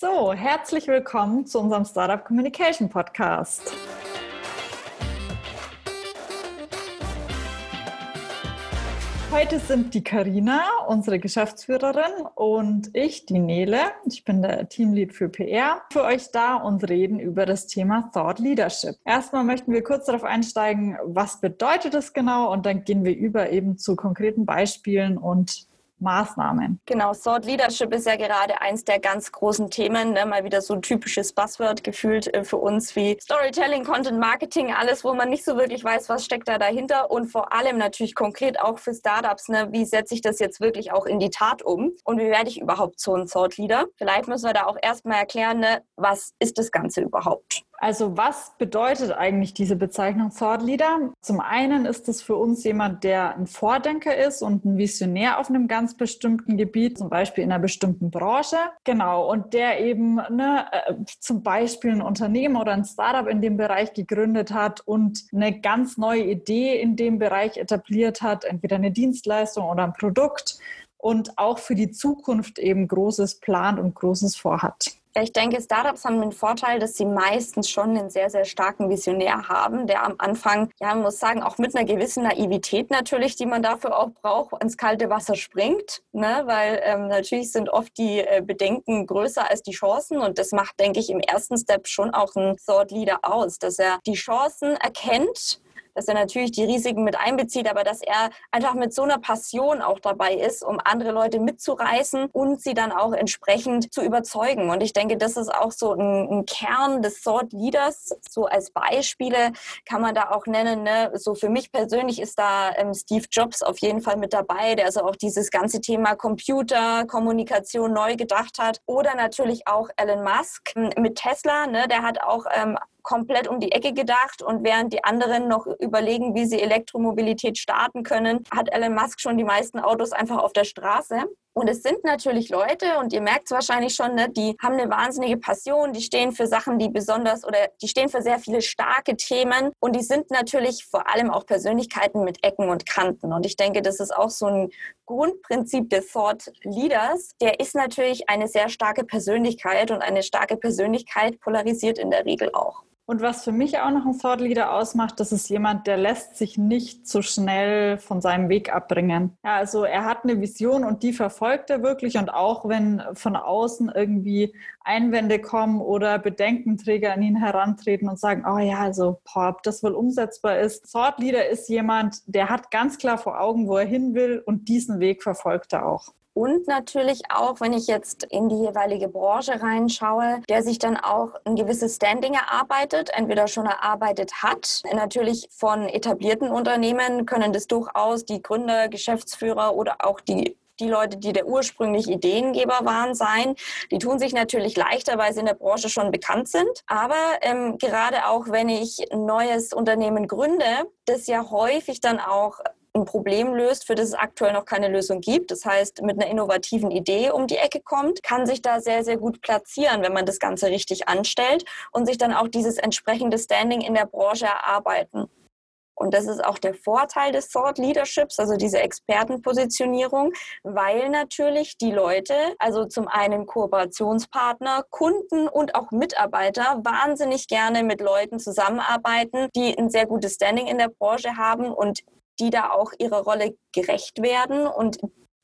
So, herzlich willkommen zu unserem Startup Communication Podcast. Heute sind die Karina, unsere Geschäftsführerin, und ich, die Nele, ich bin der Teamlead für PR, für euch da und reden über das Thema Thought Leadership. Erstmal möchten wir kurz darauf einsteigen, was bedeutet es genau, und dann gehen wir über eben zu konkreten Beispielen und Maßnahmen. Genau, Thought Leadership ist ja gerade eins der ganz großen Themen, ne? mal wieder so ein typisches Buzzword gefühlt äh, für uns wie Storytelling, Content Marketing, alles, wo man nicht so wirklich weiß, was steckt da dahinter und vor allem natürlich konkret auch für Startups, ne? wie setze ich das jetzt wirklich auch in die Tat um und wie werde ich überhaupt so ein Thought Leader? Vielleicht müssen wir da auch erstmal erklären, ne? was ist das Ganze überhaupt? Also was bedeutet eigentlich diese Bezeichnung Thought Leader? Zum einen ist es für uns jemand, der ein Vordenker ist und ein Visionär auf einem ganz bestimmten Gebiet, zum Beispiel in einer bestimmten Branche. Genau, und der eben ne, äh, zum Beispiel ein Unternehmen oder ein Startup in dem Bereich gegründet hat und eine ganz neue Idee in dem Bereich etabliert hat, entweder eine Dienstleistung oder ein Produkt und auch für die Zukunft eben Großes plant und Großes vorhat. Ich denke, Startups haben den Vorteil, dass sie meistens schon einen sehr, sehr starken Visionär haben, der am Anfang, ja, man muss sagen, auch mit einer gewissen Naivität natürlich, die man dafür auch braucht, ins kalte Wasser springt, ne? weil ähm, natürlich sind oft die äh, Bedenken größer als die Chancen und das macht, denke ich, im ersten Step schon auch ein Thought Leader aus, dass er die Chancen erkennt, dass er natürlich die Risiken mit einbezieht, aber dass er einfach mit so einer Passion auch dabei ist, um andere Leute mitzureißen und sie dann auch entsprechend zu überzeugen. Und ich denke, das ist auch so ein, ein Kern des Thought Leaders. So als Beispiele kann man da auch nennen. Ne? So für mich persönlich ist da ähm, Steve Jobs auf jeden Fall mit dabei, der also auch dieses ganze Thema Computer, Kommunikation neu gedacht hat. Oder natürlich auch Elon Musk mit Tesla. Ne? Der hat auch ähm, komplett um die Ecke gedacht und während die anderen noch überlegen, wie sie Elektromobilität starten können, hat Elon Musk schon die meisten Autos einfach auf der Straße. Und es sind natürlich Leute, und ihr merkt es wahrscheinlich schon, ne, die haben eine wahnsinnige Passion, die stehen für Sachen, die besonders oder die stehen für sehr viele starke Themen und die sind natürlich vor allem auch Persönlichkeiten mit Ecken und Kanten. Und ich denke, das ist auch so ein Grundprinzip des Thought Leaders. Der ist natürlich eine sehr starke Persönlichkeit und eine starke Persönlichkeit polarisiert in der Regel auch. Und was für mich auch noch ein Thought Leader ausmacht, das ist jemand, der lässt sich nicht so schnell von seinem Weg abbringen. Ja, also er hat eine Vision und die verfolgt er wirklich. Und auch wenn von außen irgendwie Einwände kommen oder Bedenkenträger an ihn herantreten und sagen, oh ja, also ob das wohl umsetzbar ist. Thought Leader ist jemand, der hat ganz klar vor Augen, wo er hin will und diesen Weg verfolgt er auch. Und natürlich auch, wenn ich jetzt in die jeweilige Branche reinschaue, der sich dann auch ein gewisses Standing erarbeitet, entweder schon erarbeitet hat. Natürlich von etablierten Unternehmen können das durchaus die Gründer, Geschäftsführer oder auch die die Leute, die der ursprünglich Ideengeber waren, sein. Die tun sich natürlich leichter, weil sie in der Branche schon bekannt sind. Aber ähm, gerade auch, wenn ich ein neues Unternehmen gründe, das ja häufig dann auch ein Problem löst, für das es aktuell noch keine Lösung gibt. Das heißt, mit einer innovativen Idee um die Ecke kommt, kann sich da sehr, sehr gut platzieren, wenn man das Ganze richtig anstellt und sich dann auch dieses entsprechende Standing in der Branche erarbeiten. Und das ist auch der Vorteil des Thought Leaderships, also diese Expertenpositionierung, weil natürlich die Leute, also zum einen Kooperationspartner, Kunden und auch Mitarbeiter wahnsinnig gerne mit Leuten zusammenarbeiten, die ein sehr gutes Standing in der Branche haben und die da auch ihrer Rolle gerecht werden und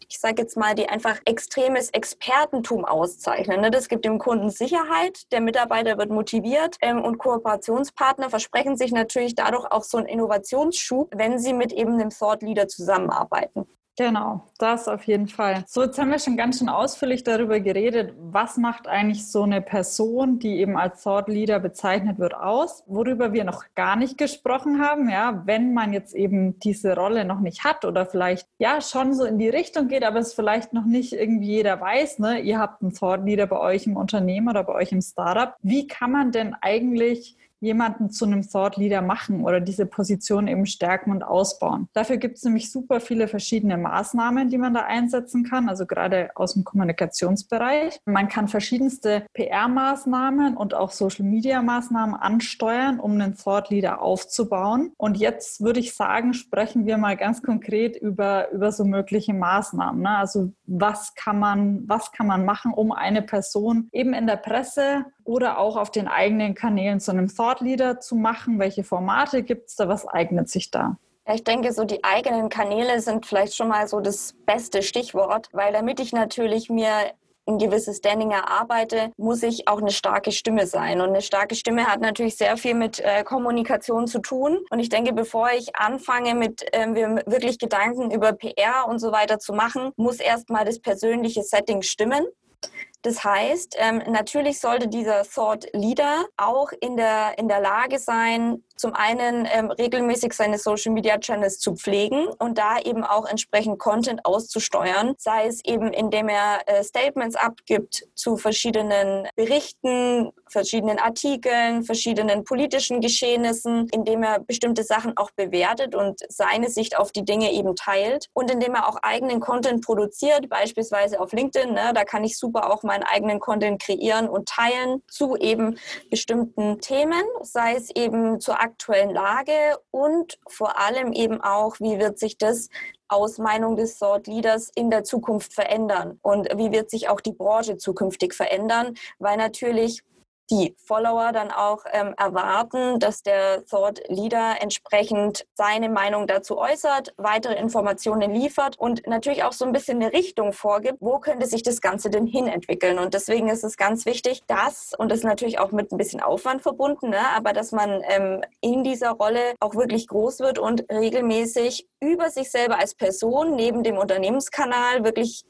ich sage jetzt mal, die einfach extremes Expertentum auszeichnen. Ne? Das gibt dem Kunden Sicherheit, der Mitarbeiter wird motiviert ähm, und Kooperationspartner versprechen sich natürlich dadurch auch so einen Innovationsschub, wenn sie mit eben einem Thought Leader zusammenarbeiten. Genau, das auf jeden Fall. So, jetzt haben wir schon ganz schön ausführlich darüber geredet, was macht eigentlich so eine Person, die eben als Thought Leader bezeichnet wird, aus, worüber wir noch gar nicht gesprochen haben, ja, wenn man jetzt eben diese Rolle noch nicht hat oder vielleicht ja schon so in die Richtung geht, aber es vielleicht noch nicht irgendwie jeder weiß, ne, ihr habt einen Thought Leader bei euch im Unternehmen oder bei euch im Startup. Wie kann man denn eigentlich jemanden zu einem Thought Leader machen oder diese Position eben stärken und ausbauen. Dafür gibt es nämlich super viele verschiedene Maßnahmen, die man da einsetzen kann, also gerade aus dem Kommunikationsbereich. Man kann verschiedenste PR-Maßnahmen und auch Social-Media-Maßnahmen ansteuern, um einen Thought Leader aufzubauen. Und jetzt würde ich sagen, sprechen wir mal ganz konkret über, über so mögliche Maßnahmen. Ne? Also was kann man, was kann man machen, um eine Person eben in der Presse oder auch auf den eigenen Kanälen zu einem Thought Leader zu machen? Welche Formate gibt es da? Was eignet sich da? Ich denke, so die eigenen Kanäle sind vielleicht schon mal so das beste Stichwort, weil damit ich natürlich mir ein gewisses Standing erarbeite, muss ich auch eine starke Stimme sein. Und eine starke Stimme hat natürlich sehr viel mit äh, Kommunikation zu tun. Und ich denke, bevor ich anfange, mit ähm, wirklich Gedanken über PR und so weiter zu machen, muss erstmal das persönliche Setting stimmen. Das heißt, ähm, natürlich sollte dieser Thought Leader auch in der, in der Lage sein, zum einen ähm, regelmäßig seine Social Media Channels zu pflegen und da eben auch entsprechend Content auszusteuern, sei es eben indem er äh, Statements abgibt zu verschiedenen Berichten, verschiedenen Artikeln, verschiedenen politischen Geschehnissen, indem er bestimmte Sachen auch bewertet und seine Sicht auf die Dinge eben teilt und indem er auch eigenen Content produziert, beispielsweise auf LinkedIn. Ne, da kann ich super auch meinen eigenen Content kreieren und teilen zu eben bestimmten Themen, sei es eben zur aktuellen Lage und vor allem eben auch, wie wird sich das aus Meinung des Thought Leaders in der Zukunft verändern und wie wird sich auch die Branche zukünftig verändern, weil natürlich die Follower dann auch ähm, erwarten, dass der Thought Leader entsprechend seine Meinung dazu äußert, weitere Informationen liefert und natürlich auch so ein bisschen eine Richtung vorgibt, wo könnte sich das Ganze denn hin entwickeln. Und deswegen ist es ganz wichtig, dass, und das ist natürlich auch mit ein bisschen Aufwand verbunden, ne, aber dass man ähm, in dieser Rolle auch wirklich groß wird und regelmäßig über sich selber als Person neben dem Unternehmenskanal wirklich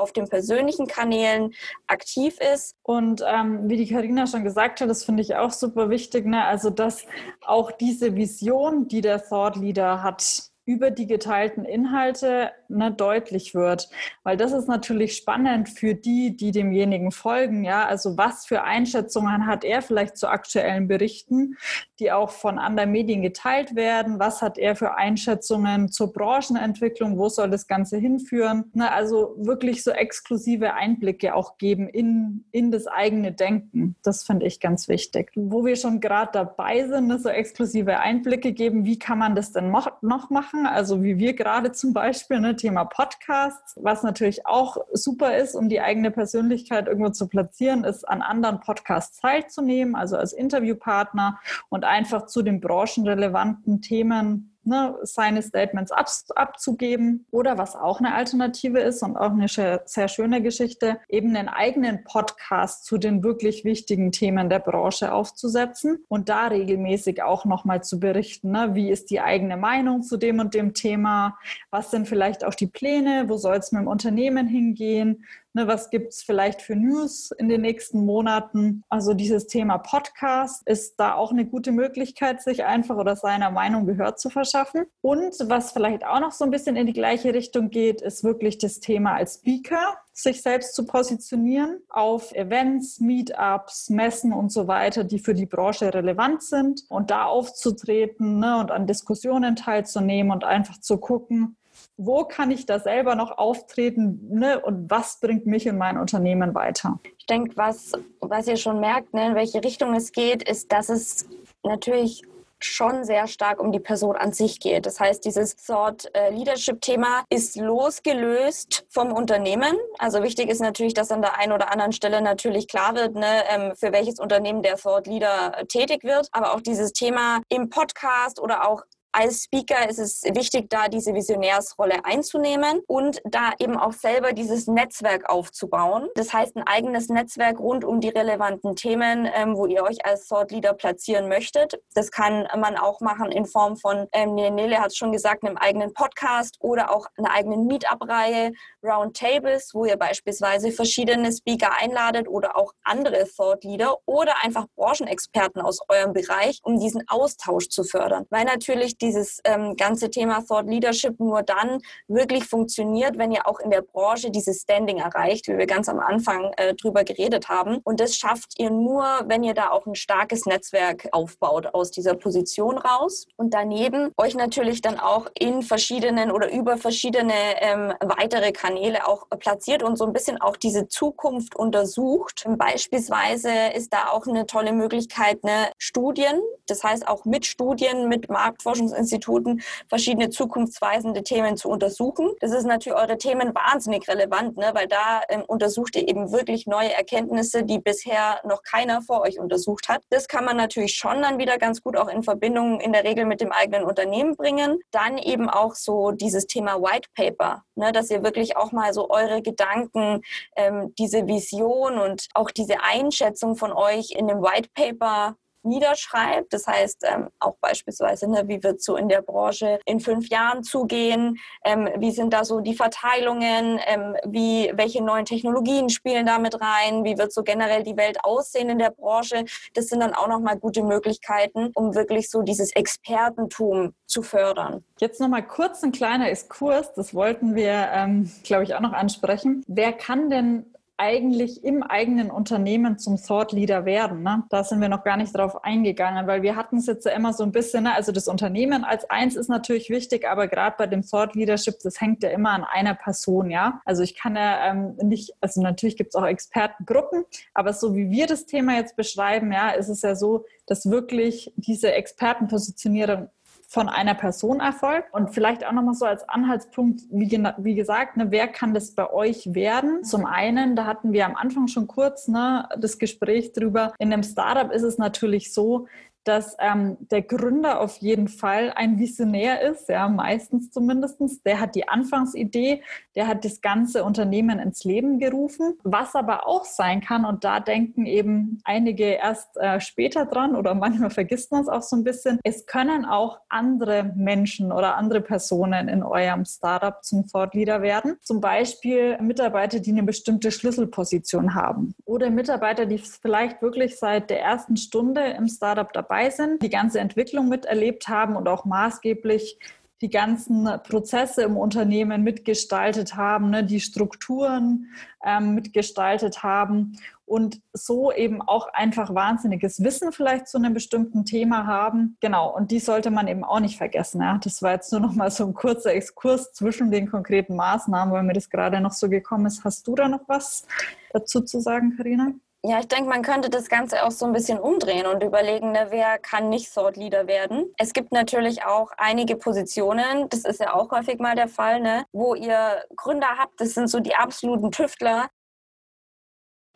auf den persönlichen Kanälen aktiv ist. Und ähm, wie die Karina schon gesagt hat, das finde ich auch super wichtig, ne? also dass auch diese Vision, die der Thought Leader hat, über die geteilten Inhalte ne, deutlich wird. Weil das ist natürlich spannend für die, die demjenigen folgen. Ja, also was für Einschätzungen hat er vielleicht zu aktuellen Berichten, die auch von anderen Medien geteilt werden? Was hat er für Einschätzungen zur Branchenentwicklung? Wo soll das Ganze hinführen? Ne, also wirklich so exklusive Einblicke auch geben in, in das eigene Denken. Das finde ich ganz wichtig. Wo wir schon gerade dabei sind, ne, so exklusive Einblicke geben, wie kann man das denn noch machen? Machen, also wie wir gerade zum Beispiel, ne, Thema Podcasts, was natürlich auch super ist, um die eigene Persönlichkeit irgendwo zu platzieren, ist an anderen Podcasts teilzunehmen, also als Interviewpartner und einfach zu den branchenrelevanten Themen ne, seine Statements ab, abzugeben. Oder was auch eine Alternative ist und auch eine sehr schöne Geschichte, eben einen eigenen Podcast zu den wirklich wichtigen Themen der Branche aufzusetzen und da regelmäßig auch nochmal zu berichten. Ne, wie ist die eigene Meinung zu dem und dem Thema? Was sind vielleicht auch die Pläne? Wo soll es mit dem Unternehmen hingehen? Ne, was gibt es vielleicht für News in den nächsten Monaten? Also dieses Thema Podcast ist da auch eine gute Möglichkeit, sich einfach oder seiner Meinung Gehör zu verschaffen. Und was vielleicht auch noch so ein bisschen in die gleiche Richtung geht, ist wirklich das Thema als Speaker sich selbst zu positionieren auf Events, Meetups, Messen und so weiter, die für die Branche relevant sind und da aufzutreten ne, und an Diskussionen teilzunehmen und einfach zu gucken, wo kann ich da selber noch auftreten ne? und was bringt mich in mein Unternehmen weiter? Ich denke, was, was ihr schon merkt, ne, in welche Richtung es geht, ist, dass es natürlich schon sehr stark um die Person an sich geht. Das heißt, dieses Thought äh, Leadership Thema ist losgelöst vom Unternehmen. Also wichtig ist natürlich, dass an der einen oder anderen Stelle natürlich klar wird, ne, ähm, für welches Unternehmen der Thought Leader tätig wird. Aber auch dieses Thema im Podcast oder auch als Speaker ist es wichtig, da diese Visionärsrolle einzunehmen und da eben auch selber dieses Netzwerk aufzubauen. Das heißt, ein eigenes Netzwerk rund um die relevanten Themen, ähm, wo ihr euch als Thought Leader platzieren möchtet. Das kann man auch machen in Form von, ähm, Nele hat es schon gesagt, einem eigenen Podcast oder auch einer eigenen Meetup-Reihe, Roundtables, wo ihr beispielsweise verschiedene Speaker einladet oder auch andere Thought Leader oder einfach Branchenexperten aus eurem Bereich, um diesen Austausch zu fördern. Weil natürlich dieses ähm, ganze Thema Thought Leadership nur dann wirklich funktioniert, wenn ihr auch in der Branche dieses Standing erreicht, wie wir ganz am Anfang äh, drüber geredet haben. Und das schafft ihr nur, wenn ihr da auch ein starkes Netzwerk aufbaut aus dieser Position raus. Und daneben euch natürlich dann auch in verschiedenen oder über verschiedene ähm, weitere Kanäle auch platziert und so ein bisschen auch diese Zukunft untersucht. Beispielsweise ist da auch eine tolle Möglichkeit, eine Studien, das heißt auch mit Studien, mit Marktforschung Forschungsinstituten verschiedene zukunftsweisende Themen zu untersuchen. Das ist natürlich eure Themen wahnsinnig relevant, ne? weil da ähm, untersucht ihr eben wirklich neue Erkenntnisse, die bisher noch keiner vor euch untersucht hat. Das kann man natürlich schon dann wieder ganz gut auch in Verbindung in der Regel mit dem eigenen Unternehmen bringen. Dann eben auch so dieses Thema White Paper, ne? dass ihr wirklich auch mal so eure Gedanken, ähm, diese Vision und auch diese Einschätzung von euch in dem White Paper niederschreibt. Das heißt ähm, auch beispielsweise, ne, wie wird so in der Branche in fünf Jahren zugehen, ähm, wie sind da so die Verteilungen, ähm, wie, welche neuen Technologien spielen damit rein, wie wird so generell die Welt aussehen in der Branche. Das sind dann auch nochmal gute Möglichkeiten, um wirklich so dieses Expertentum zu fördern. Jetzt nochmal kurz ein kleiner Exkurs, das wollten wir, ähm, glaube ich, auch noch ansprechen. Wer kann denn eigentlich im eigenen Unternehmen zum Thought Leader werden. Ne? Da sind wir noch gar nicht drauf eingegangen, weil wir hatten es jetzt ja immer so ein bisschen, ne? also das Unternehmen als eins ist natürlich wichtig, aber gerade bei dem Thought Leadership, das hängt ja immer an einer Person, ja. Also ich kann ja ähm, nicht, also natürlich gibt es auch Expertengruppen, aber so wie wir das Thema jetzt beschreiben, ja, ist es ja so, dass wirklich diese Expertenpositionierung von einer Person erfolgt. Und vielleicht auch nochmal so als Anhaltspunkt, wie, wie gesagt, ne, wer kann das bei euch werden? Zum einen, da hatten wir am Anfang schon kurz ne, das Gespräch drüber. In einem Startup ist es natürlich so, dass ähm, der Gründer auf jeden Fall ein Visionär ist, ja, meistens zumindest. Der hat die Anfangsidee, der hat das ganze Unternehmen ins Leben gerufen. Was aber auch sein kann, und da denken eben einige erst äh, später dran oder manchmal vergisst man es auch so ein bisschen, es können auch andere Menschen oder andere Personen in eurem Startup zum Thought Leader werden. Zum Beispiel Mitarbeiter, die eine bestimmte Schlüsselposition haben oder Mitarbeiter, die vielleicht wirklich seit der ersten Stunde im Startup dabei dabei sind, die ganze Entwicklung miterlebt haben und auch maßgeblich die ganzen Prozesse im Unternehmen mitgestaltet haben, ne, die Strukturen ähm, mitgestaltet haben und so eben auch einfach wahnsinniges Wissen vielleicht zu einem bestimmten Thema haben. Genau, und die sollte man eben auch nicht vergessen. Ja. Das war jetzt nur noch mal so ein kurzer Exkurs zwischen den konkreten Maßnahmen, weil mir das gerade noch so gekommen ist. Hast du da noch was dazu zu sagen, Karina? Ja, ich denke, man könnte das Ganze auch so ein bisschen umdrehen und überlegen, ne, wer kann nicht Thought Leader werden. Es gibt natürlich auch einige Positionen, das ist ja auch häufig mal der Fall, ne, wo ihr Gründer habt, das sind so die absoluten Tüftler,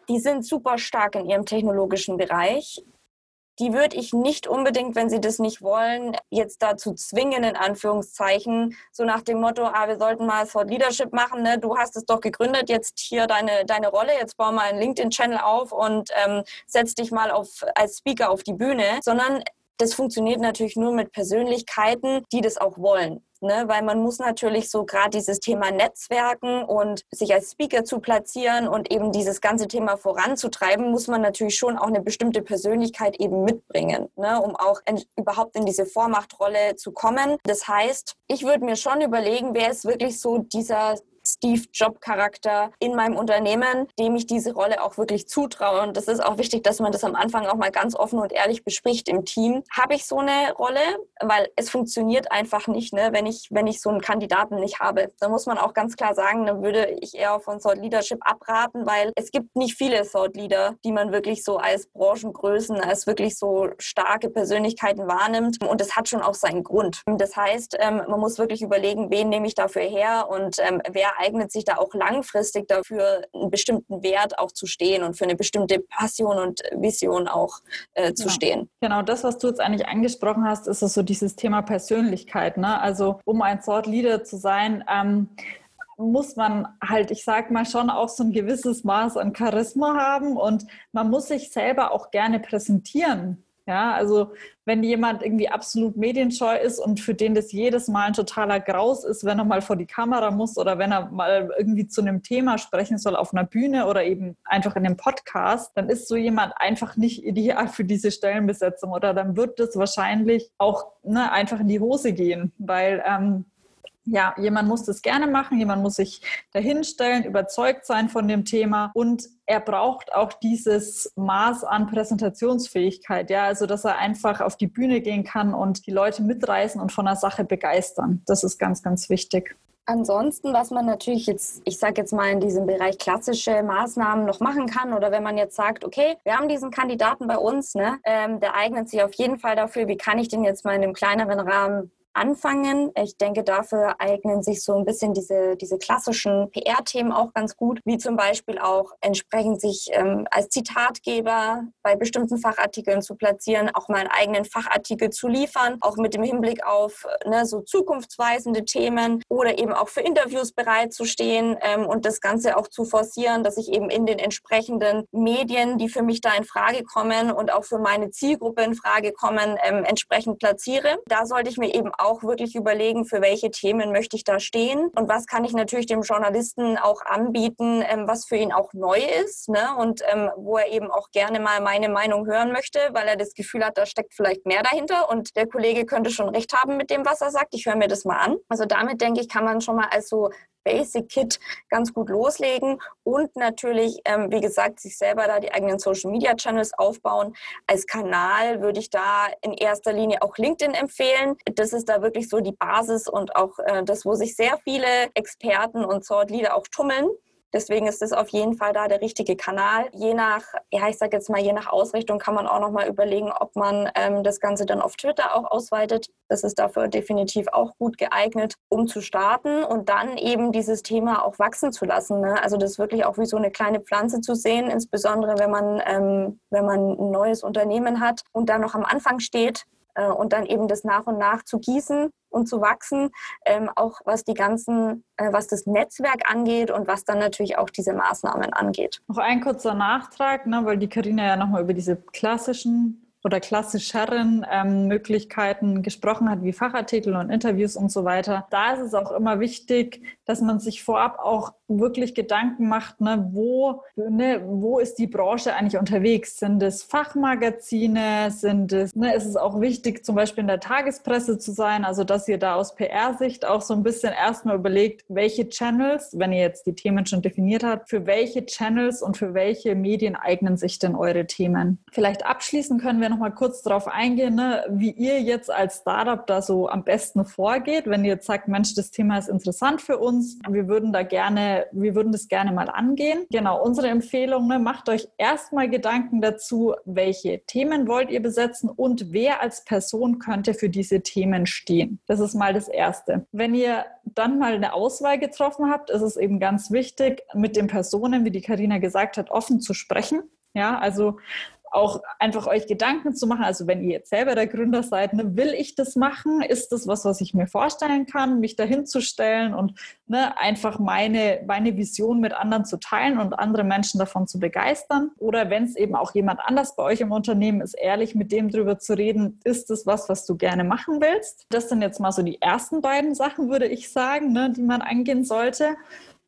die sind super stark in ihrem technologischen Bereich die würde ich nicht unbedingt, wenn sie das nicht wollen, jetzt dazu zwingen, in Anführungszeichen, so nach dem Motto, ah, wir sollten mal Thought Leadership machen, ne? du hast es doch gegründet, jetzt hier deine, deine Rolle, jetzt bau mal einen LinkedIn-Channel auf und ähm, setz dich mal auf, als Speaker auf die Bühne, sondern das funktioniert natürlich nur mit Persönlichkeiten, die das auch wollen ne? weil man muss natürlich so gerade dieses Thema Netzwerken und sich als Speaker zu platzieren und eben dieses ganze Thema voranzutreiben, muss man natürlich schon auch eine bestimmte Persönlichkeit eben mitbringen, ne? um auch in, überhaupt in diese Vormachtrolle zu kommen. Das heißt, ich würde mir schon überlegen, wer ist wirklich so dieser Steve Job-Charakter in meinem Unternehmen, dem ich diese Rolle auch wirklich zutraue. Und das ist auch wichtig, dass man das am Anfang auch mal ganz offen und ehrlich bespricht im Team. Habe ich so eine Rolle? Weil es funktioniert einfach nicht, ne? wenn, ich, wenn ich so einen Kandidaten nicht habe. Da muss man auch ganz klar sagen, dann würde ich eher von Thought Leadership abraten, weil es gibt nicht viele Thought Leader, die man wirklich so als Branchengrößen, als wirklich so starke Persönlichkeiten wahrnimmt. Und das hat schon auch seinen Grund. Das heißt, ähm, man muss wirklich überlegen, wen nehme ich dafür her und ähm, eignet sich da auch langfristig dafür, einen bestimmten Wert auch zu stehen und für eine bestimmte Passion und Vision auch äh, zu genau. stehen. Genau, das, was du jetzt eigentlich angesprochen hast, ist so dieses Thema Persönlichkeit. Ne? Also um ein Thought Leader zu sein, ähm, muss man halt, ich sag mal, schon auch so ein gewisses Maß an Charisma haben und man muss sich selber auch gerne präsentieren. Ja, also wenn jemand irgendwie absolut medienscheu ist und für den das jedes Mal ein totaler Graus ist, wenn er mal vor die Kamera muss oder wenn er mal irgendwie zu einem Thema sprechen soll auf einer Bühne oder eben einfach in einem Podcast, dann ist so jemand einfach nicht ideal für diese Stellenbesetzung oder dann wird das wahrscheinlich auch ne, einfach in die Hose gehen, weil ähm, ja, jemand muss das gerne machen, jemand muss sich dahinstellen, überzeugt sein von dem Thema und er braucht auch dieses Maß an Präsentationsfähigkeit, ja, also dass er einfach auf die Bühne gehen kann und die Leute mitreißen und von der Sache begeistern. Das ist ganz, ganz wichtig. Ansonsten, was man natürlich jetzt, ich sage jetzt mal in diesem Bereich klassische Maßnahmen noch machen kann oder wenn man jetzt sagt, okay, wir haben diesen Kandidaten bei uns, ne, ähm, der eignet sich auf jeden Fall dafür, wie kann ich den jetzt mal in einem kleineren Rahmen anfangen. Ich denke, dafür eignen sich so ein bisschen diese, diese klassischen PR-Themen auch ganz gut, wie zum Beispiel auch entsprechend sich ähm, als Zitatgeber bei bestimmten Fachartikeln zu platzieren, auch mal einen eigenen Fachartikel zu liefern, auch mit dem Hinblick auf ne, so zukunftsweisende Themen oder eben auch für Interviews bereitzustehen ähm, und das Ganze auch zu forcieren, dass ich eben in den entsprechenden Medien, die für mich da in Frage kommen und auch für meine Zielgruppe in Frage kommen, ähm, entsprechend platziere. Da sollte ich mir eben wirklich überlegen, für welche Themen möchte ich da stehen und was kann ich natürlich dem Journalisten auch anbieten, ähm, was für ihn auch neu ist ne? und ähm, wo er eben auch gerne mal meine Meinung hören möchte, weil er das Gefühl hat, da steckt vielleicht mehr dahinter und der Kollege könnte schon recht haben mit dem, was er sagt. Ich höre mir das mal an. Also damit denke ich, kann man schon mal als so Basic Kit ganz gut loslegen und natürlich, ähm, wie gesagt, sich selber da die eigenen Social Media Channels aufbauen. Als Kanal würde ich da in erster Linie auch LinkedIn empfehlen. Das ist da wirklich so die Basis und auch äh, das, wo sich sehr viele Experten und Thought Leader auch tummeln. Deswegen ist es auf jeden Fall da der richtige Kanal. Je nach, ja, ich sage jetzt mal, je nach Ausrichtung kann man auch noch mal überlegen, ob man ähm, das Ganze dann auf Twitter auch ausweitet. Das ist dafür definitiv auch gut geeignet, um zu starten und dann eben dieses Thema auch wachsen zu lassen. Ne? Also das wirklich auch wie so eine kleine Pflanze zu sehen, insbesondere wenn man, ähm, wenn man ein neues Unternehmen hat und dann noch am Anfang steht äh, und dann eben das nach und nach zu gießen und zu wachsen, ähm, auch was die ganzen, äh, was das Netzwerk angeht und was dann natürlich auch diese Maßnahmen angeht. Noch ein kurzer Nachtrag, ne, weil die Karina ja nochmal über diese klassischen oder klassischeren ähm, Möglichkeiten gesprochen hat, wie Fachartikel und Interviews und so weiter. Da ist es auch immer wichtig, dass man sich vorab auch wirklich Gedanken macht, ne, wo, ne, wo ist die Branche eigentlich unterwegs? Sind es Fachmagazine? Sind es, ne, ist es auch wichtig, zum Beispiel in der Tagespresse zu sein? Also, dass ihr da aus PR-Sicht auch so ein bisschen erstmal überlegt, welche Channels, wenn ihr jetzt die Themen schon definiert habt, für welche Channels und für welche Medien eignen sich denn eure Themen? Vielleicht abschließend können wir noch mal kurz darauf eingehen, ne, wie ihr jetzt als Startup da so am besten vorgeht, wenn ihr jetzt sagt, Mensch, das Thema ist interessant für uns, wir würden da gerne wir würden das gerne mal angehen. Genau, unsere Empfehlung, ne, macht euch erstmal Gedanken dazu, welche Themen wollt ihr besetzen und wer als Person könnte für diese Themen stehen. Das ist mal das Erste. Wenn ihr dann mal eine Auswahl getroffen habt, ist es eben ganz wichtig, mit den Personen, wie die Karina gesagt hat, offen zu sprechen. Ja, also auch einfach euch Gedanken zu machen. Also wenn ihr jetzt selber der Gründer seid, ne, will ich das machen? Ist das was, was ich mir vorstellen kann, mich dahin zu stellen und ne, einfach meine, meine Vision mit anderen zu teilen und andere Menschen davon zu begeistern? Oder wenn es eben auch jemand anders bei euch im Unternehmen ist, ehrlich mit dem drüber zu reden, ist das was, was du gerne machen willst? Das sind jetzt mal so die ersten beiden Sachen, würde ich sagen, ne, die man angehen sollte.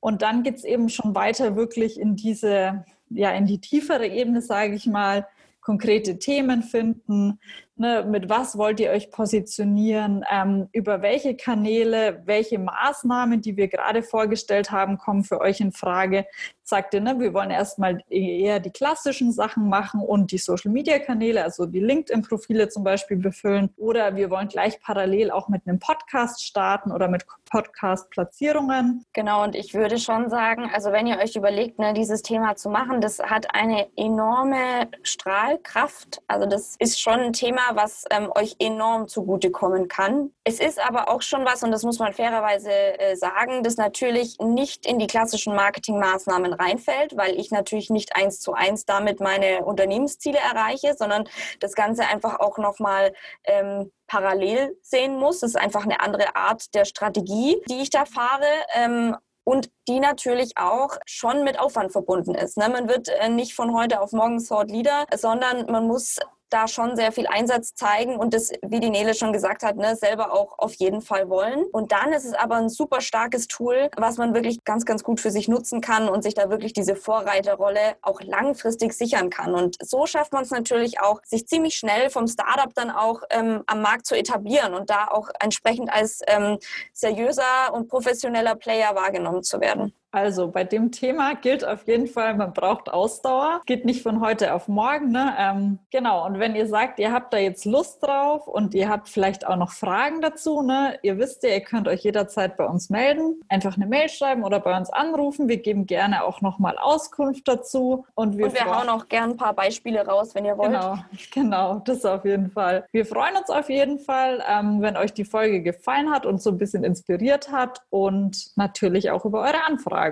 Und dann geht es eben schon weiter wirklich in diese, ja, in die tiefere Ebene, sage ich mal, konkrete Themen finden, Ne, mit was wollt ihr euch positionieren? Ähm, über welche Kanäle, welche Maßnahmen, die wir gerade vorgestellt haben, kommen für euch in Frage? Sagt ihr, ne, wir wollen erstmal eher die klassischen Sachen machen und die Social Media Kanäle, also die LinkedIn-Profile zum Beispiel befüllen. Oder wir wollen gleich parallel auch mit einem Podcast starten oder mit Podcast-Platzierungen. Genau, und ich würde schon sagen, also wenn ihr euch überlegt, ne, dieses Thema zu machen, das hat eine enorme Strahlkraft. Also das ist schon ein Thema, was ähm, euch enorm zugutekommen kann. Es ist aber auch schon was, und das muss man fairerweise äh, sagen, das natürlich nicht in die klassischen Marketingmaßnahmen reinfällt, weil ich natürlich nicht eins zu eins damit meine Unternehmensziele erreiche, sondern das Ganze einfach auch nochmal ähm, parallel sehen muss. Das ist einfach eine andere Art der Strategie, die ich da fahre. Ähm, und die natürlich auch schon mit Aufwand verbunden ist. Ne? Man wird äh, nicht von heute auf morgen Thought Leader, sondern man muss da schon sehr viel Einsatz zeigen und das, wie die Nele schon gesagt hat, ne, selber auch auf jeden Fall wollen. Und dann ist es aber ein super starkes Tool, was man wirklich ganz, ganz gut für sich nutzen kann und sich da wirklich diese Vorreiterrolle auch langfristig sichern kann. Und so schafft man es natürlich auch, sich ziemlich schnell vom Startup dann auch ähm, am Markt zu etablieren und da auch entsprechend als ähm, seriöser und professioneller Player wahrgenommen zu werden. Also bei dem Thema gilt auf jeden Fall, man braucht Ausdauer. Geht nicht von heute auf morgen. Ne? Ähm, genau, und wenn ihr sagt, ihr habt da jetzt Lust drauf und ihr habt vielleicht auch noch Fragen dazu, ne? ihr wisst ja, ihr könnt euch jederzeit bei uns melden. Einfach eine Mail schreiben oder bei uns anrufen. Wir geben gerne auch nochmal Auskunft dazu. Und wir, und wir hauen auch gerne ein paar Beispiele raus, wenn ihr wollt. Genau, genau, das auf jeden Fall. Wir freuen uns auf jeden Fall, ähm, wenn euch die Folge gefallen hat und so ein bisschen inspiriert hat und natürlich auch über eure Anfragen.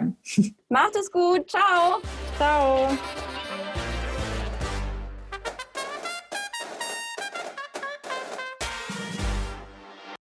Macht es gut. Ciao. Ciao.